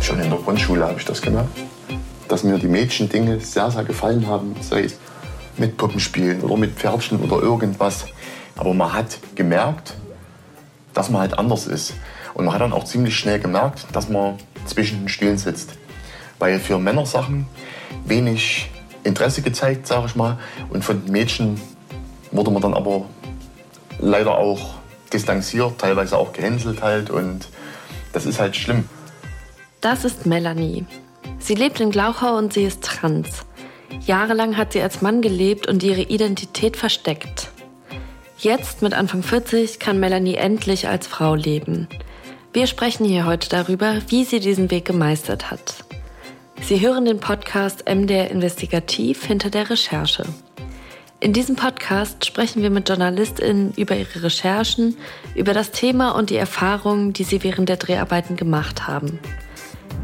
Schon in der Grundschule habe ich das gemerkt, dass mir die Mädchen-Dinge sehr, sehr gefallen haben, sei es mit Puppenspielen oder mit Pferdchen oder irgendwas. Aber man hat gemerkt, dass man halt anders ist. Und man hat dann auch ziemlich schnell gemerkt, dass man zwischen den Stühlen sitzt. Weil für Männersachen wenig Interesse gezeigt, sage ich mal. Und von Mädchen wurde man dann aber leider auch distanziert, teilweise auch gehänselt halt. Und das ist halt schlimm. Das ist Melanie. Sie lebt in Glauchau und sie ist trans. Jahrelang hat sie als Mann gelebt und ihre Identität versteckt. Jetzt mit Anfang 40 kann Melanie endlich als Frau leben. Wir sprechen hier heute darüber, wie sie diesen Weg gemeistert hat. Sie hören den Podcast MDR Investigativ hinter der Recherche. In diesem Podcast sprechen wir mit JournalistInnen über ihre Recherchen, über das Thema und die Erfahrungen, die sie während der Dreharbeiten gemacht haben.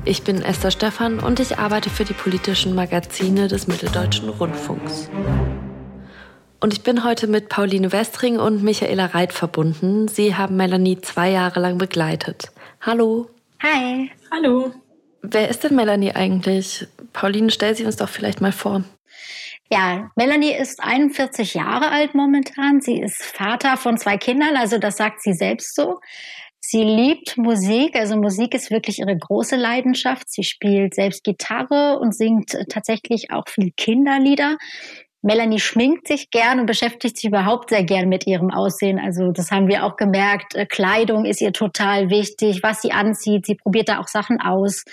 Ich bin Esther Stephan und ich arbeite für die politischen Magazine des Mitteldeutschen Rundfunks. Und ich bin heute mit Pauline Westring und Michaela Reit verbunden. Sie haben Melanie zwei Jahre lang begleitet. Hallo. Hi. Hallo. Wer ist denn Melanie eigentlich? Pauline, stell sie uns doch vielleicht mal vor. Ja, Melanie ist 41 Jahre alt momentan. Sie ist Vater von zwei Kindern, also das sagt sie selbst so. Sie liebt Musik, also Musik ist wirklich ihre große Leidenschaft. Sie spielt selbst Gitarre und singt tatsächlich auch viel Kinderlieder. Melanie schminkt sich gern und beschäftigt sich überhaupt sehr gern mit ihrem Aussehen. Also das haben wir auch gemerkt. Äh, Kleidung ist ihr total wichtig, was sie anzieht. Sie probiert da auch Sachen aus.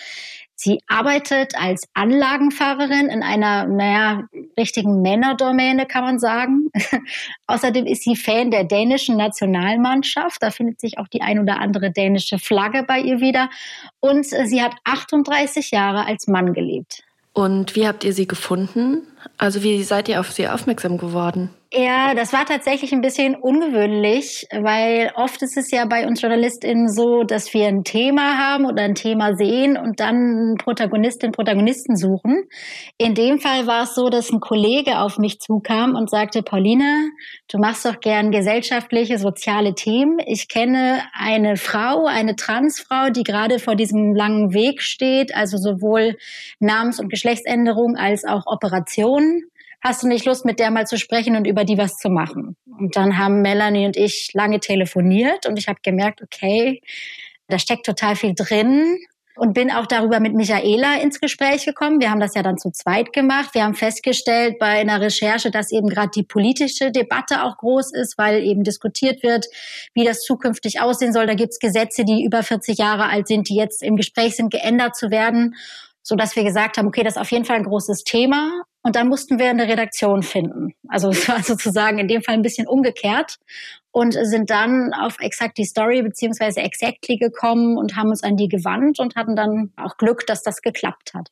Sie arbeitet als Anlagenfahrerin in einer, naja, richtigen Männerdomäne, kann man sagen. Außerdem ist sie Fan der dänischen Nationalmannschaft. Da findet sich auch die ein oder andere dänische Flagge bei ihr wieder. Und äh, sie hat 38 Jahre als Mann gelebt. Und wie habt ihr sie gefunden? Also wie seid ihr auf sie aufmerksam geworden? Ja, das war tatsächlich ein bisschen ungewöhnlich, weil oft ist es ja bei uns JournalistInnen so, dass wir ein Thema haben oder ein Thema sehen und dann Protagonistinnen, Protagonisten suchen. In dem Fall war es so, dass ein Kollege auf mich zukam und sagte, Pauline, du machst doch gern gesellschaftliche, soziale Themen. Ich kenne eine Frau, eine Transfrau, die gerade vor diesem langen Weg steht, also sowohl Namens- und Geschlechtsänderung als auch Operationen hast du nicht Lust, mit der mal zu sprechen und über die was zu machen? Und dann haben Melanie und ich lange telefoniert und ich habe gemerkt, okay, da steckt total viel drin und bin auch darüber mit Michaela ins Gespräch gekommen. Wir haben das ja dann zu zweit gemacht. Wir haben festgestellt bei einer Recherche, dass eben gerade die politische Debatte auch groß ist, weil eben diskutiert wird, wie das zukünftig aussehen soll. Da gibt's Gesetze, die über 40 Jahre alt sind, die jetzt im Gespräch sind, geändert zu werden so dass wir gesagt haben, okay, das ist auf jeden Fall ein großes Thema. Und dann mussten wir eine Redaktion finden. Also es war sozusagen in dem Fall ein bisschen umgekehrt und sind dann auf Exakt die Story beziehungsweise Exactly gekommen und haben uns an die gewandt und hatten dann auch Glück, dass das geklappt hat.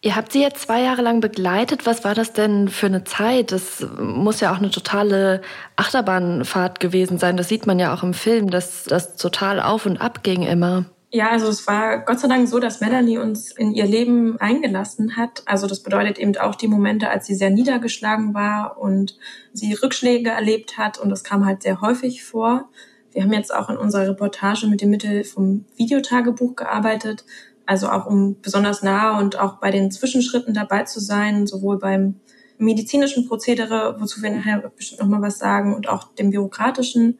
Ihr habt sie jetzt zwei Jahre lang begleitet. Was war das denn für eine Zeit? Das muss ja auch eine totale Achterbahnfahrt gewesen sein. Das sieht man ja auch im Film, dass das total auf und ab ging immer. Ja, also es war Gott sei Dank so, dass Melanie uns in ihr Leben eingelassen hat. Also das bedeutet eben auch die Momente, als sie sehr niedergeschlagen war und sie Rückschläge erlebt hat und das kam halt sehr häufig vor. Wir haben jetzt auch in unserer Reportage mit dem Mittel vom Videotagebuch gearbeitet, also auch um besonders nah und auch bei den Zwischenschritten dabei zu sein, sowohl beim medizinischen Prozedere, wozu wir nachher bestimmt nochmal was sagen, und auch dem bürokratischen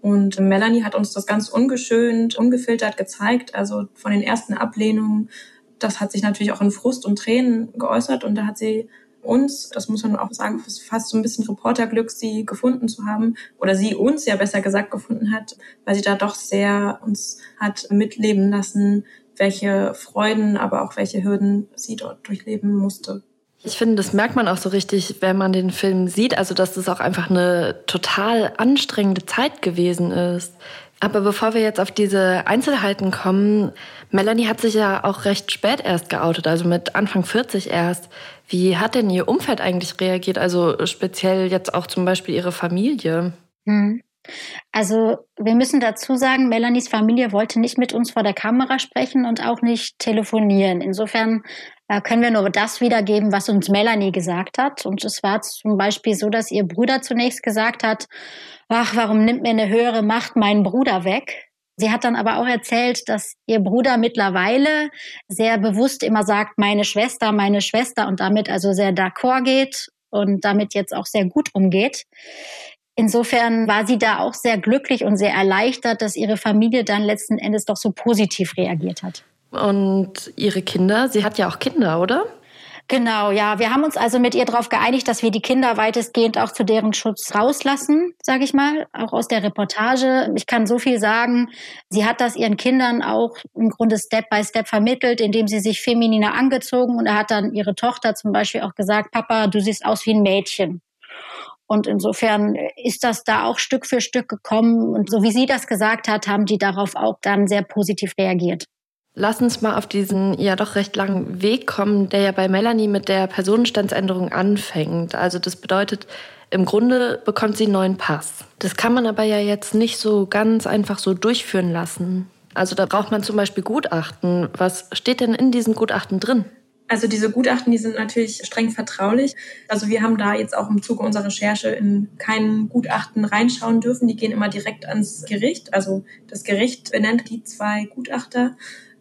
und Melanie hat uns das ganz ungeschönt, ungefiltert gezeigt. Also von den ersten Ablehnungen, das hat sich natürlich auch in Frust und Tränen geäußert. Und da hat sie uns, das muss man auch sagen, fast so ein bisschen Reporterglück, sie gefunden zu haben. Oder sie uns ja besser gesagt gefunden hat, weil sie da doch sehr uns hat mitleben lassen, welche Freuden, aber auch welche Hürden sie dort durchleben musste. Ich finde, das merkt man auch so richtig, wenn man den Film sieht, also dass es auch einfach eine total anstrengende Zeit gewesen ist. Aber bevor wir jetzt auf diese Einzelheiten kommen, Melanie hat sich ja auch recht spät erst geoutet, also mit Anfang 40 erst. Wie hat denn ihr Umfeld eigentlich reagiert? Also speziell jetzt auch zum Beispiel ihre Familie? Hm. Also wir müssen dazu sagen, Melanies Familie wollte nicht mit uns vor der Kamera sprechen und auch nicht telefonieren. Insofern können wir nur das wiedergeben, was uns Melanie gesagt hat. Und es war zum Beispiel so, dass ihr Bruder zunächst gesagt hat, ach, warum nimmt mir eine höhere Macht meinen Bruder weg? Sie hat dann aber auch erzählt, dass ihr Bruder mittlerweile sehr bewusst immer sagt, meine Schwester, meine Schwester und damit also sehr d'accord geht und damit jetzt auch sehr gut umgeht. Insofern war sie da auch sehr glücklich und sehr erleichtert, dass ihre Familie dann letzten Endes doch so positiv reagiert hat. Und ihre Kinder, sie hat ja auch Kinder, oder? Genau, ja. Wir haben uns also mit ihr darauf geeinigt, dass wir die Kinder weitestgehend auch zu deren Schutz rauslassen, sage ich mal, auch aus der Reportage. Ich kann so viel sagen, sie hat das ihren Kindern auch im Grunde Step by Step vermittelt, indem sie sich femininer angezogen und er hat dann ihre Tochter zum Beispiel auch gesagt, Papa, du siehst aus wie ein Mädchen. Und insofern ist das da auch Stück für Stück gekommen. Und so wie sie das gesagt hat, haben die darauf auch dann sehr positiv reagiert. Lass uns mal auf diesen ja doch recht langen Weg kommen, der ja bei Melanie mit der Personenstandsänderung anfängt. Also das bedeutet, im Grunde bekommt sie einen neuen Pass. Das kann man aber ja jetzt nicht so ganz einfach so durchführen lassen. Also da braucht man zum Beispiel Gutachten. Was steht denn in diesen Gutachten drin? Also diese Gutachten, die sind natürlich streng vertraulich. Also wir haben da jetzt auch im Zuge unserer Recherche in kein Gutachten reinschauen dürfen. Die gehen immer direkt ans Gericht. Also das Gericht benennt die zwei Gutachter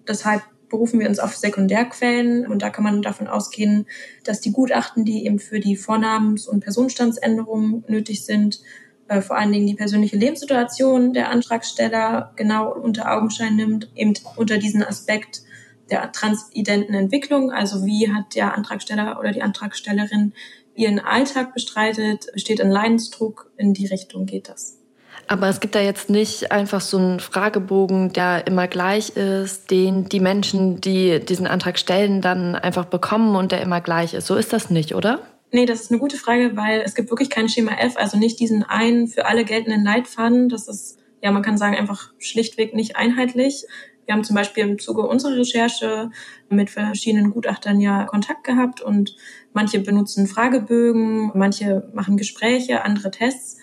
Deshalb berufen wir uns auf Sekundärquellen und da kann man davon ausgehen, dass die Gutachten, die eben für die Vornamens- und Personenstandsänderungen nötig sind, äh, vor allen Dingen die persönliche Lebenssituation der Antragsteller genau unter Augenschein nimmt, eben unter diesen Aspekt der transidenten Entwicklung, also wie hat der Antragsteller oder die Antragstellerin ihren Alltag bestreitet, besteht ein Leidensdruck, in die Richtung geht das. Aber es gibt da jetzt nicht einfach so einen Fragebogen, der immer gleich ist, den die Menschen, die diesen Antrag stellen, dann einfach bekommen und der immer gleich ist. So ist das nicht, oder? Nee, das ist eine gute Frage, weil es gibt wirklich kein Schema F, also nicht diesen einen für alle geltenden Leitfaden. Das ist, ja, man kann sagen, einfach schlichtweg nicht einheitlich. Wir haben zum Beispiel im Zuge unserer Recherche mit verschiedenen Gutachtern ja Kontakt gehabt und manche benutzen Fragebögen, manche machen Gespräche, andere Tests.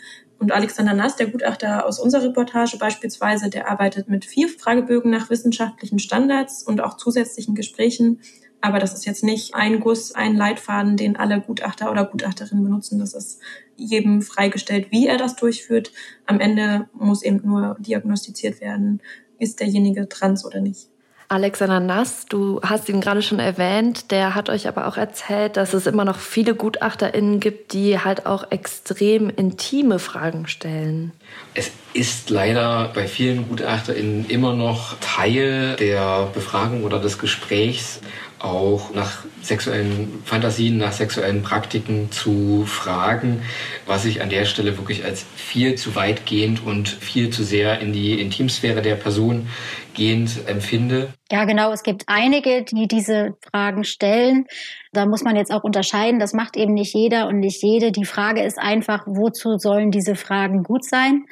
Und Alexander Nass, der Gutachter aus unserer Reportage beispielsweise, der arbeitet mit vier Fragebögen nach wissenschaftlichen Standards und auch zusätzlichen Gesprächen. Aber das ist jetzt nicht ein Guss, ein Leitfaden, den alle Gutachter oder Gutachterinnen benutzen. Das ist jedem freigestellt, wie er das durchführt. Am Ende muss eben nur diagnostiziert werden, ist derjenige trans oder nicht. Alexander Nass, du hast ihn gerade schon erwähnt, der hat euch aber auch erzählt, dass es immer noch viele GutachterInnen gibt, die halt auch extrem intime Fragen stellen. Es ist leider bei vielen GutachterInnen immer noch Teil der Befragung oder des Gesprächs, auch nach sexuellen Fantasien, nach sexuellen Praktiken zu fragen, was ich an der Stelle wirklich als viel zu weitgehend und viel zu sehr in die Intimsphäre der Person gehend empfinde. Ja, genau. Es gibt einige, die diese Fragen stellen. Da muss man jetzt auch unterscheiden. Das macht eben nicht jeder und nicht jede. Die Frage ist einfach, wozu sollen diese Fragen gut sein?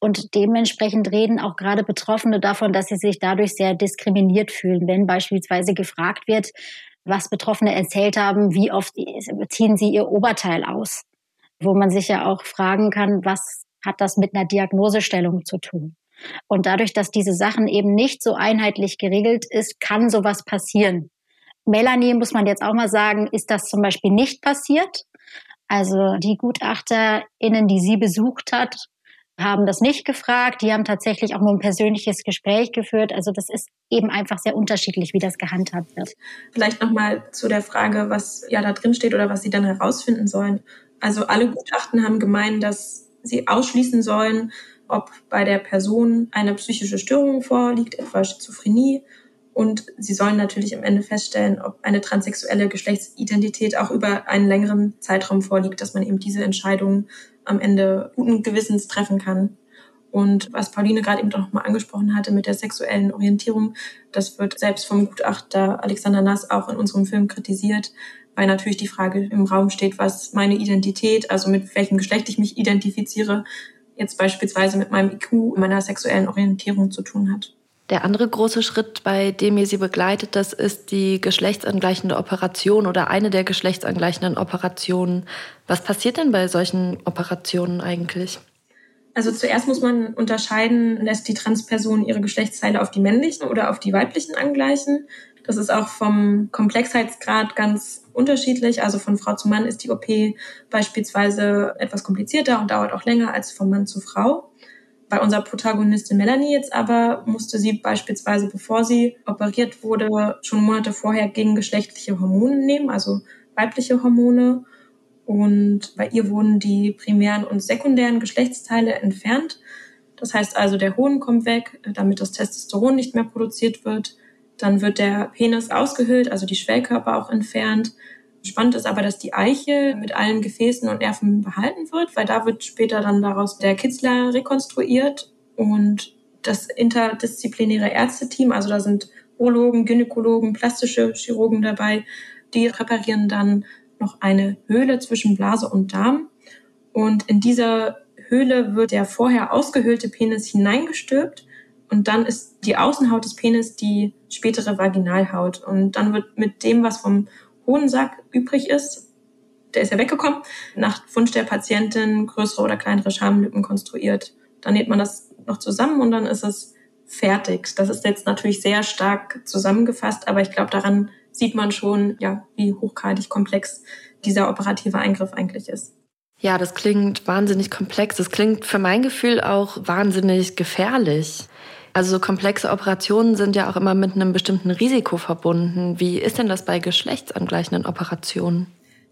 Und dementsprechend reden auch gerade Betroffene davon, dass sie sich dadurch sehr diskriminiert fühlen, wenn beispielsweise gefragt wird, was Betroffene erzählt haben, wie oft ziehen sie ihr Oberteil aus? Wo man sich ja auch fragen kann, was hat das mit einer Diagnosestellung zu tun? Und dadurch, dass diese Sachen eben nicht so einheitlich geregelt ist, kann sowas passieren. Melanie, muss man jetzt auch mal sagen, ist das zum Beispiel nicht passiert. Also die GutachterInnen, die sie besucht hat, haben das nicht gefragt. Die haben tatsächlich auch nur ein persönliches Gespräch geführt. Also das ist eben einfach sehr unterschiedlich, wie das gehandhabt wird. Vielleicht nochmal zu der Frage, was ja da drin steht oder was sie dann herausfinden sollen. Also alle Gutachten haben gemeint, dass sie ausschließen sollen, ob bei der Person eine psychische Störung vorliegt, etwa Schizophrenie. Und sie sollen natürlich am Ende feststellen, ob eine transsexuelle Geschlechtsidentität auch über einen längeren Zeitraum vorliegt, dass man eben diese Entscheidung am Ende guten Gewissens treffen kann. Und was Pauline gerade eben noch mal angesprochen hatte mit der sexuellen Orientierung, das wird selbst vom Gutachter Alexander Nass auch in unserem Film kritisiert, weil natürlich die Frage im Raum steht, was meine Identität, also mit welchem Geschlecht ich mich identifiziere, jetzt beispielsweise mit meinem IQ, meiner sexuellen Orientierung zu tun hat. Der andere große Schritt, bei dem ihr sie begleitet, das ist die geschlechtsangleichende Operation oder eine der geschlechtsangleichenden Operationen. Was passiert denn bei solchen Operationen eigentlich? Also zuerst muss man unterscheiden, lässt die Transperson ihre Geschlechtsteile auf die männlichen oder auf die weiblichen angleichen. Das ist auch vom Komplexheitsgrad ganz unterschiedlich. Also von Frau zu Mann ist die OP beispielsweise etwas komplizierter und dauert auch länger als von Mann zu Frau. Bei unserer Protagonistin Melanie jetzt aber musste sie beispielsweise, bevor sie operiert wurde, schon Monate vorher gegen geschlechtliche Hormone nehmen, also weibliche Hormone. Und bei ihr wurden die primären und sekundären Geschlechtsteile entfernt. Das heißt also, der Hohn kommt weg, damit das Testosteron nicht mehr produziert wird. Dann wird der Penis ausgehöhlt, also die Schwellkörper auch entfernt. Spannend ist aber, dass die Eiche mit allen Gefäßen und Nerven behalten wird, weil da wird später dann daraus der Kitzler rekonstruiert und das interdisziplinäre Ärzteteam, also da sind Urologen, Gynäkologen, plastische Chirurgen dabei, die präparieren dann noch eine Höhle zwischen Blase und Darm. Und in dieser Höhle wird der vorher ausgehöhlte Penis hineingestülpt und dann ist die Außenhaut des Penis die spätere Vaginalhaut. Und dann wird mit dem, was vom Hodensack übrig ist, der ist ja weggekommen, nach Wunsch der Patientin größere oder kleinere Schamlippen konstruiert. Dann näht man das noch zusammen und dann ist es fertig. Das ist jetzt natürlich sehr stark zusammengefasst, aber ich glaube, daran sieht man schon, ja, wie hochgradig komplex dieser operative Eingriff eigentlich ist. Ja, das klingt wahnsinnig komplex. Das klingt für mein Gefühl auch wahnsinnig gefährlich. Also so komplexe Operationen sind ja auch immer mit einem bestimmten Risiko verbunden. Wie ist denn das bei geschlechtsangleichenden Operationen?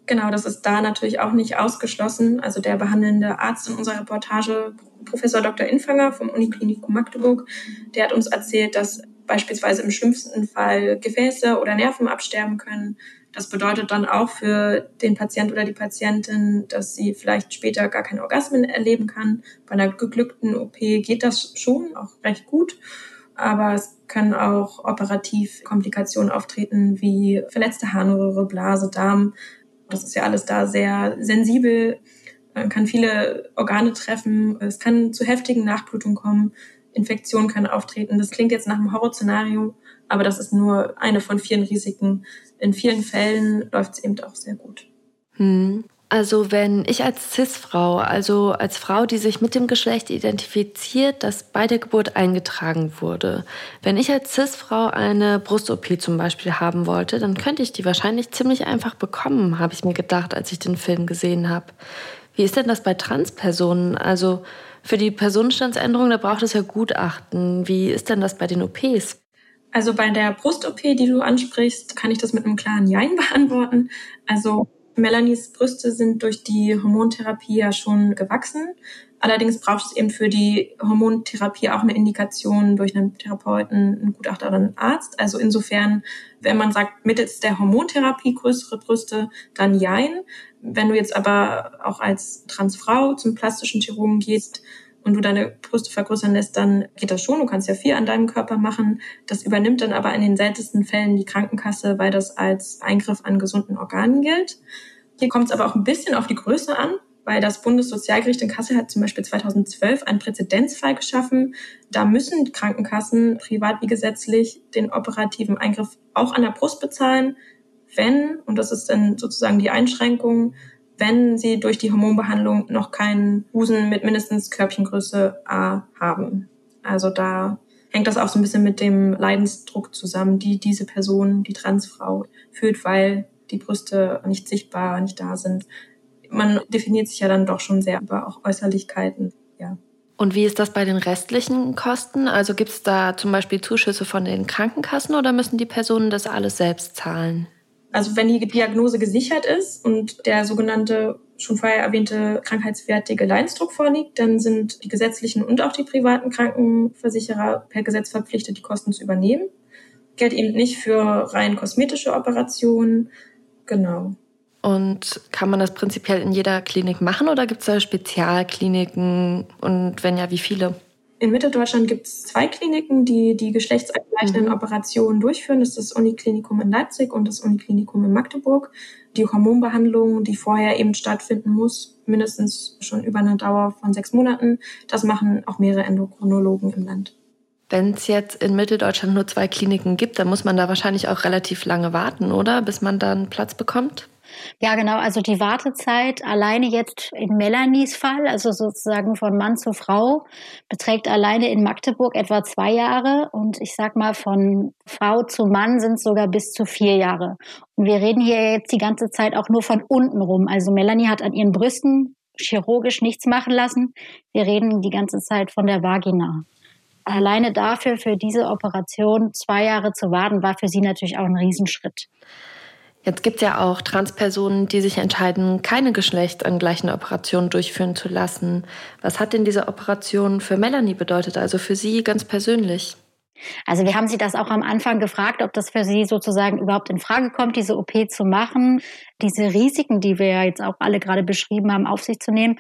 Genau, das ist da natürlich auch nicht ausgeschlossen. Also der behandelnde Arzt in unserer Reportage, Professor Dr. Infanger vom Uniklinikum Magdeburg, der hat uns erzählt, dass beispielsweise im schlimmsten Fall Gefäße oder Nerven absterben können, das bedeutet dann auch für den Patient oder die Patientin, dass sie vielleicht später gar keine Orgasmen erleben kann. Bei einer geglückten OP geht das schon auch recht gut. Aber es können auch operativ Komplikationen auftreten, wie verletzte Harnröhre, Blase, Darm. Das ist ja alles da sehr sensibel, Man kann viele Organe treffen. Es kann zu heftigen Nachblutungen kommen. Infektionen können auftreten. Das klingt jetzt nach einem Horrorszenario, aber das ist nur eine von vielen Risiken. In vielen Fällen läuft es eben auch sehr gut. Hm. Also wenn ich als CIS-Frau, also als Frau, die sich mit dem Geschlecht identifiziert, das bei der Geburt eingetragen wurde, wenn ich als CIS-Frau eine Brust-OP zum Beispiel haben wollte, dann könnte ich die wahrscheinlich ziemlich einfach bekommen, habe ich mir gedacht, als ich den Film gesehen habe. Wie ist denn das bei Transpersonen? Also für die Personenstandsänderung, da braucht es ja Gutachten. Wie ist denn das bei den OPs? Also bei der Brust-OP, die du ansprichst, kann ich das mit einem klaren Jein beantworten. Also Melanies Brüste sind durch die Hormontherapie ja schon gewachsen. Allerdings braucht es eben für die Hormontherapie auch eine Indikation durch einen Therapeuten, einen Gutachter oder einen Arzt. Also insofern, wenn man sagt, mittels der Hormontherapie größere Brüste, dann jein. Wenn du jetzt aber auch als Transfrau zum plastischen Chirurgen gehst, und du deine Brüste vergrößern lässt, dann geht das schon. Du kannst ja viel an deinem Körper machen. Das übernimmt dann aber in den seltensten Fällen die Krankenkasse, weil das als Eingriff an gesunden Organen gilt. Hier kommt es aber auch ein bisschen auf die Größe an, weil das Bundessozialgericht in Kassel hat zum Beispiel 2012 einen Präzedenzfall geschaffen. Da müssen Krankenkassen privat wie gesetzlich den operativen Eingriff auch an der Brust bezahlen, wenn, und das ist dann sozusagen die Einschränkung, wenn sie durch die Hormonbehandlung noch keinen Busen mit mindestens Körbchengröße A haben. Also da hängt das auch so ein bisschen mit dem Leidensdruck zusammen, die diese Person, die Transfrau, fühlt, weil die Brüste nicht sichtbar, nicht da sind. Man definiert sich ja dann doch schon sehr über auch Äußerlichkeiten, ja. Und wie ist das bei den restlichen Kosten? Also gibt es da zum Beispiel Zuschüsse von den Krankenkassen oder müssen die Personen das alles selbst zahlen? Also wenn die Diagnose gesichert ist und der sogenannte schon vorher erwähnte krankheitswertige Leidensdruck vorliegt, dann sind die gesetzlichen und auch die privaten Krankenversicherer per Gesetz verpflichtet, die Kosten zu übernehmen. Gilt eben nicht für rein kosmetische Operationen. Genau. Und kann man das prinzipiell in jeder Klinik machen oder gibt es da Spezialkliniken und wenn ja, wie viele? In Mitteldeutschland gibt es zwei Kliniken, die die geschlechtsangleichenden mhm. Operationen durchführen. Das ist das Uniklinikum in Leipzig und das Uniklinikum in Magdeburg. Die Hormonbehandlung, die vorher eben stattfinden muss, mindestens schon über eine Dauer von sechs Monaten, das machen auch mehrere Endokrinologen im Land. Wenn es jetzt in Mitteldeutschland nur zwei Kliniken gibt, dann muss man da wahrscheinlich auch relativ lange warten, oder? Bis man dann Platz bekommt? Ja, genau. Also die Wartezeit alleine jetzt in Melanies Fall, also sozusagen von Mann zu Frau, beträgt alleine in Magdeburg etwa zwei Jahre. Und ich sag mal, von Frau zu Mann sind es sogar bis zu vier Jahre. Und wir reden hier jetzt die ganze Zeit auch nur von unten rum. Also Melanie hat an ihren Brüsten chirurgisch nichts machen lassen. Wir reden die ganze Zeit von der Vagina. Alleine dafür, für diese Operation zwei Jahre zu warten, war für sie natürlich auch ein Riesenschritt. Jetzt gibt es ja auch Transpersonen, die sich entscheiden, keine geschlechtsangleichende Operation durchführen zu lassen. Was hat denn diese Operation für Melanie bedeutet, also für Sie ganz persönlich? Also wir haben sie das auch am Anfang gefragt, ob das für sie sozusagen überhaupt in Frage kommt, diese OP zu machen, diese Risiken, die wir ja jetzt auch alle gerade beschrieben haben, auf sich zu nehmen.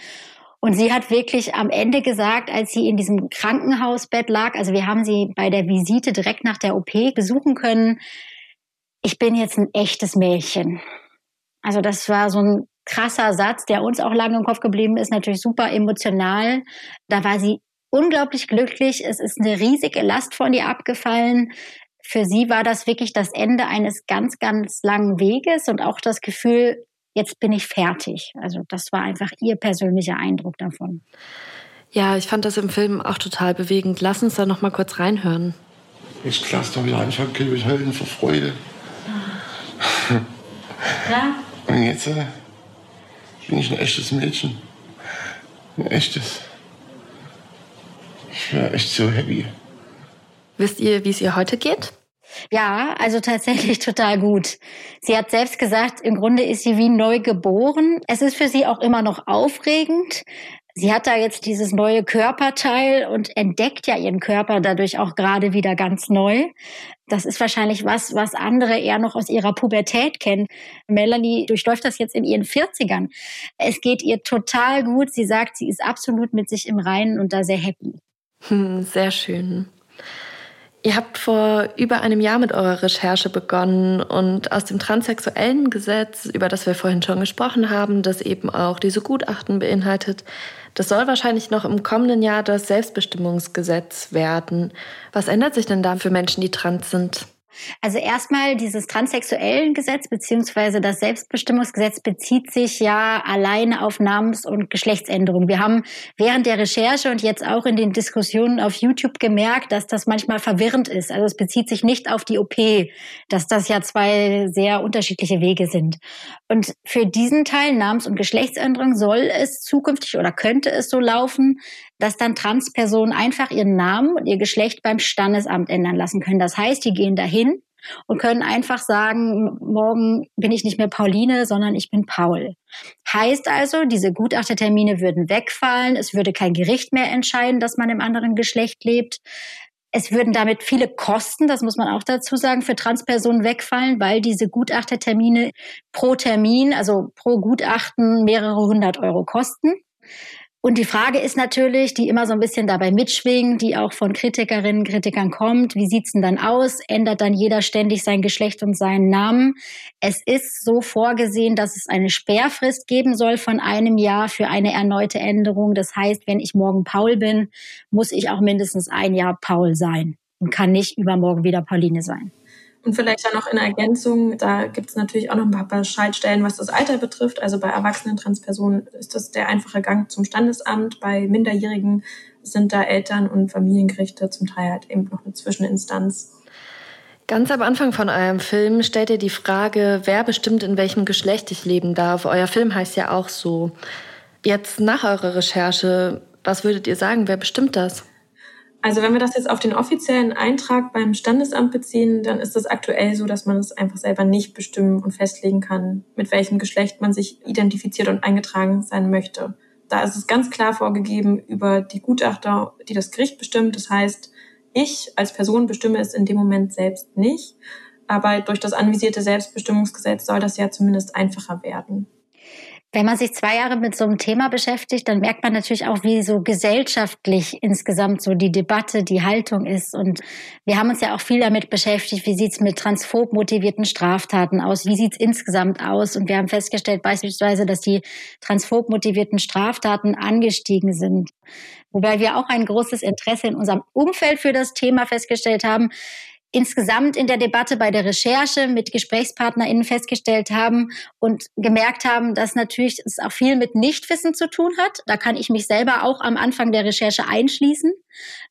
Und sie hat wirklich am Ende gesagt, als sie in diesem Krankenhausbett lag, also wir haben sie bei der Visite direkt nach der OP besuchen können, ich bin jetzt ein echtes Mädchen. Also das war so ein krasser Satz, der uns auch lange im Kopf geblieben ist, natürlich super emotional. Da war sie unglaublich glücklich. Es ist eine riesige Last von ihr abgefallen. Für sie war das wirklich das Ende eines ganz, ganz langen Weges und auch das Gefühl, jetzt bin ich fertig. Also das war einfach ihr persönlicher Eindruck davon. Ja, ich fand das im Film auch total bewegend. Lass uns da noch mal kurz reinhören. Ich lasse doch wieder anfangen, kann ich heulen vor Freude. Ja. Und jetzt äh, bin ich ein echtes Mädchen. Ein echtes. Ich war echt so happy. Wisst ihr, wie es ihr heute geht? Ja, also tatsächlich total gut. Sie hat selbst gesagt, im Grunde ist sie wie neu geboren. Es ist für sie auch immer noch aufregend. Sie hat da jetzt dieses neue Körperteil und entdeckt ja ihren Körper dadurch auch gerade wieder ganz neu. Das ist wahrscheinlich was, was andere eher noch aus ihrer Pubertät kennen. Melanie durchläuft das jetzt in ihren 40ern. Es geht ihr total gut. Sie sagt, sie ist absolut mit sich im Reinen und da sehr happy. Hm, sehr schön. Ihr habt vor über einem Jahr mit eurer Recherche begonnen und aus dem transsexuellen Gesetz, über das wir vorhin schon gesprochen haben, das eben auch diese Gutachten beinhaltet, das soll wahrscheinlich noch im kommenden Jahr das Selbstbestimmungsgesetz werden. Was ändert sich denn da für Menschen, die trans sind? Also erstmal dieses transsexuellen Gesetz beziehungsweise das Selbstbestimmungsgesetz bezieht sich ja alleine auf Namens- und Geschlechtsänderung. Wir haben während der Recherche und jetzt auch in den Diskussionen auf YouTube gemerkt, dass das manchmal verwirrend ist. Also es bezieht sich nicht auf die OP, dass das ja zwei sehr unterschiedliche Wege sind. Und für diesen Teil Namens- und Geschlechtsänderung soll es zukünftig oder könnte es so laufen, dass dann Transpersonen einfach ihren Namen und ihr Geschlecht beim Standesamt ändern lassen können. Das heißt, die gehen dahin und können einfach sagen, morgen bin ich nicht mehr Pauline, sondern ich bin Paul. Heißt also, diese Gutachtertermine würden wegfallen, es würde kein Gericht mehr entscheiden, dass man im anderen Geschlecht lebt. Es würden damit viele Kosten, das muss man auch dazu sagen, für Transpersonen wegfallen, weil diese Gutachtertermine pro Termin, also pro Gutachten mehrere hundert Euro kosten. Und die Frage ist natürlich, die immer so ein bisschen dabei mitschwingt, die auch von Kritikerinnen und Kritikern kommt, wie sieht's denn dann aus? Ändert dann jeder ständig sein Geschlecht und seinen Namen? Es ist so vorgesehen, dass es eine Sperrfrist geben soll von einem Jahr für eine erneute Änderung. Das heißt, wenn ich morgen Paul bin, muss ich auch mindestens ein Jahr Paul sein und kann nicht übermorgen wieder Pauline sein. Und vielleicht dann noch in Ergänzung, da gibt es natürlich auch noch ein paar Schaltstellen, was das Alter betrifft. Also bei erwachsenen Transpersonen ist das der einfache Gang zum Standesamt. Bei Minderjährigen sind da Eltern und Familiengerichte zum Teil halt eben noch eine Zwischeninstanz. Ganz am Anfang von eurem Film stellt ihr die Frage, wer bestimmt, in welchem Geschlecht ich leben darf. Euer Film heißt ja auch so. Jetzt nach eurer Recherche, was würdet ihr sagen, wer bestimmt das? Also wenn wir das jetzt auf den offiziellen Eintrag beim Standesamt beziehen, dann ist es aktuell so, dass man es einfach selber nicht bestimmen und festlegen kann, mit welchem Geschlecht man sich identifiziert und eingetragen sein möchte. Da ist es ganz klar vorgegeben über die Gutachter, die das Gericht bestimmt. Das heißt, ich als Person bestimme es in dem Moment selbst nicht. Aber durch das anvisierte Selbstbestimmungsgesetz soll das ja zumindest einfacher werden. Wenn man sich zwei Jahre mit so einem Thema beschäftigt, dann merkt man natürlich auch, wie so gesellschaftlich insgesamt so die Debatte, die Haltung ist. Und wir haben uns ja auch viel damit beschäftigt, wie sieht's mit transphob motivierten Straftaten aus, wie sieht's insgesamt aus. Und wir haben festgestellt beispielsweise, dass die transphob motivierten Straftaten angestiegen sind. Wobei wir auch ein großes Interesse in unserem Umfeld für das Thema festgestellt haben, insgesamt in der Debatte bei der Recherche mit GesprächspartnerInnen festgestellt haben und gemerkt haben, dass natürlich es auch viel mit Nichtwissen zu tun hat. Da kann ich mich selber auch am Anfang der Recherche einschließen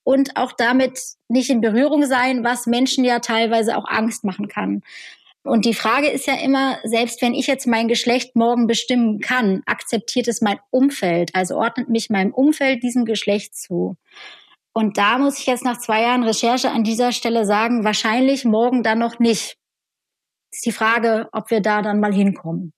und auch damit nicht in Berührung sein, was Menschen ja teilweise auch Angst machen kann. Und die Frage ist ja immer, selbst wenn ich jetzt mein Geschlecht morgen bestimmen kann, akzeptiert es mein Umfeld, also ordnet mich meinem Umfeld diesem Geschlecht zu. Und da muss ich jetzt nach zwei Jahren Recherche an dieser Stelle sagen, wahrscheinlich morgen dann noch nicht. Ist die Frage, ob wir da dann mal hinkommen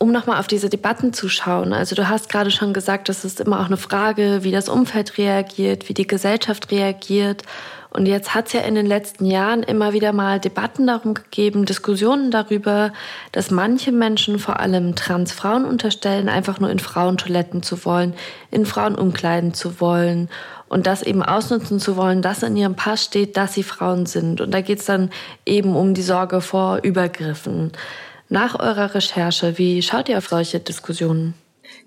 um nochmal auf diese Debatten zu schauen, also du hast gerade schon gesagt, das ist immer auch eine Frage, wie das Umfeld reagiert, wie die Gesellschaft reagiert. Und jetzt hat es ja in den letzten Jahren immer wieder mal Debatten darum gegeben, Diskussionen darüber, dass manche Menschen, vor allem Transfrauen, unterstellen, einfach nur in Frauentoiletten zu wollen, in Frauenumkleiden zu wollen und das eben ausnutzen zu wollen, dass in ihrem Pass steht, dass sie Frauen sind. Und da geht es dann eben um die Sorge vor Übergriffen. Nach eurer Recherche, wie schaut ihr auf solche Diskussionen?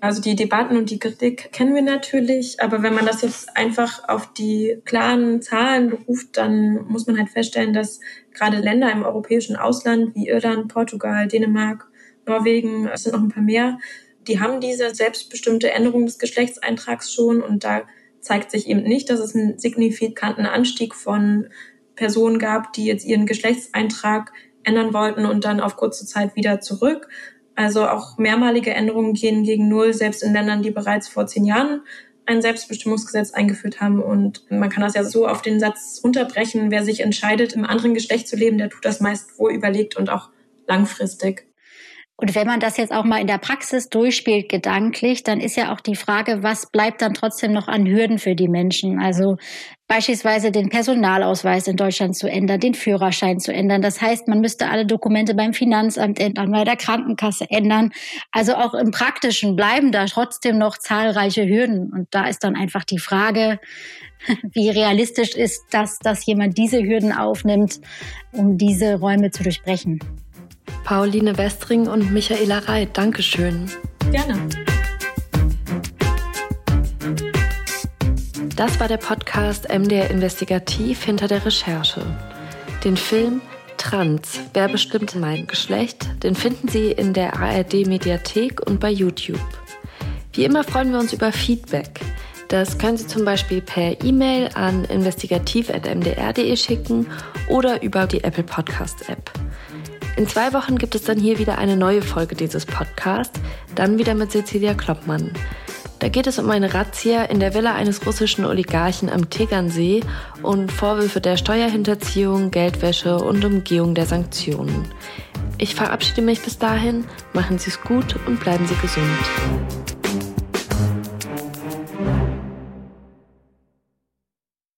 Also die Debatten und die Kritik kennen wir natürlich, aber wenn man das jetzt einfach auf die klaren Zahlen beruft, dann muss man halt feststellen, dass gerade Länder im europäischen Ausland wie Irland, Portugal, Dänemark, Norwegen, es sind noch ein paar mehr, die haben diese selbstbestimmte Änderung des Geschlechtseintrags schon und da zeigt sich eben nicht, dass es einen signifikanten Anstieg von Personen gab, die jetzt ihren Geschlechtseintrag ändern wollten und dann auf kurze Zeit wieder zurück. Also auch mehrmalige Änderungen gehen gegen Null, selbst in Ländern, die bereits vor zehn Jahren ein Selbstbestimmungsgesetz eingeführt haben. Und man kann das ja so auf den Satz unterbrechen, wer sich entscheidet, im anderen Geschlecht zu leben, der tut das meist wohl überlegt und auch langfristig. Und wenn man das jetzt auch mal in der Praxis durchspielt, gedanklich, dann ist ja auch die Frage, was bleibt dann trotzdem noch an Hürden für die Menschen? Also beispielsweise den Personalausweis in Deutschland zu ändern, den Führerschein zu ändern. Das heißt, man müsste alle Dokumente beim Finanzamt ändern, bei der Krankenkasse ändern. Also auch im Praktischen bleiben da trotzdem noch zahlreiche Hürden. Und da ist dann einfach die Frage, wie realistisch ist das, dass jemand diese Hürden aufnimmt, um diese Räume zu durchbrechen. Pauline Westring und Michaela Reit. Dankeschön. Gerne. Das war der Podcast MDR Investigativ hinter der Recherche. Den Film Trans, wer bestimmt mein Geschlecht, den finden Sie in der ARD Mediathek und bei YouTube. Wie immer freuen wir uns über Feedback. Das können Sie zum Beispiel per E-Mail an investigativ.mdr.de schicken oder über die Apple Podcast App. In zwei Wochen gibt es dann hier wieder eine neue Folge dieses Podcasts, dann wieder mit Cecilia Kloppmann. Da geht es um eine Razzia in der Villa eines russischen Oligarchen am Tegernsee und Vorwürfe der Steuerhinterziehung, Geldwäsche und Umgehung der Sanktionen. Ich verabschiede mich bis dahin, machen Sie es gut und bleiben Sie gesund.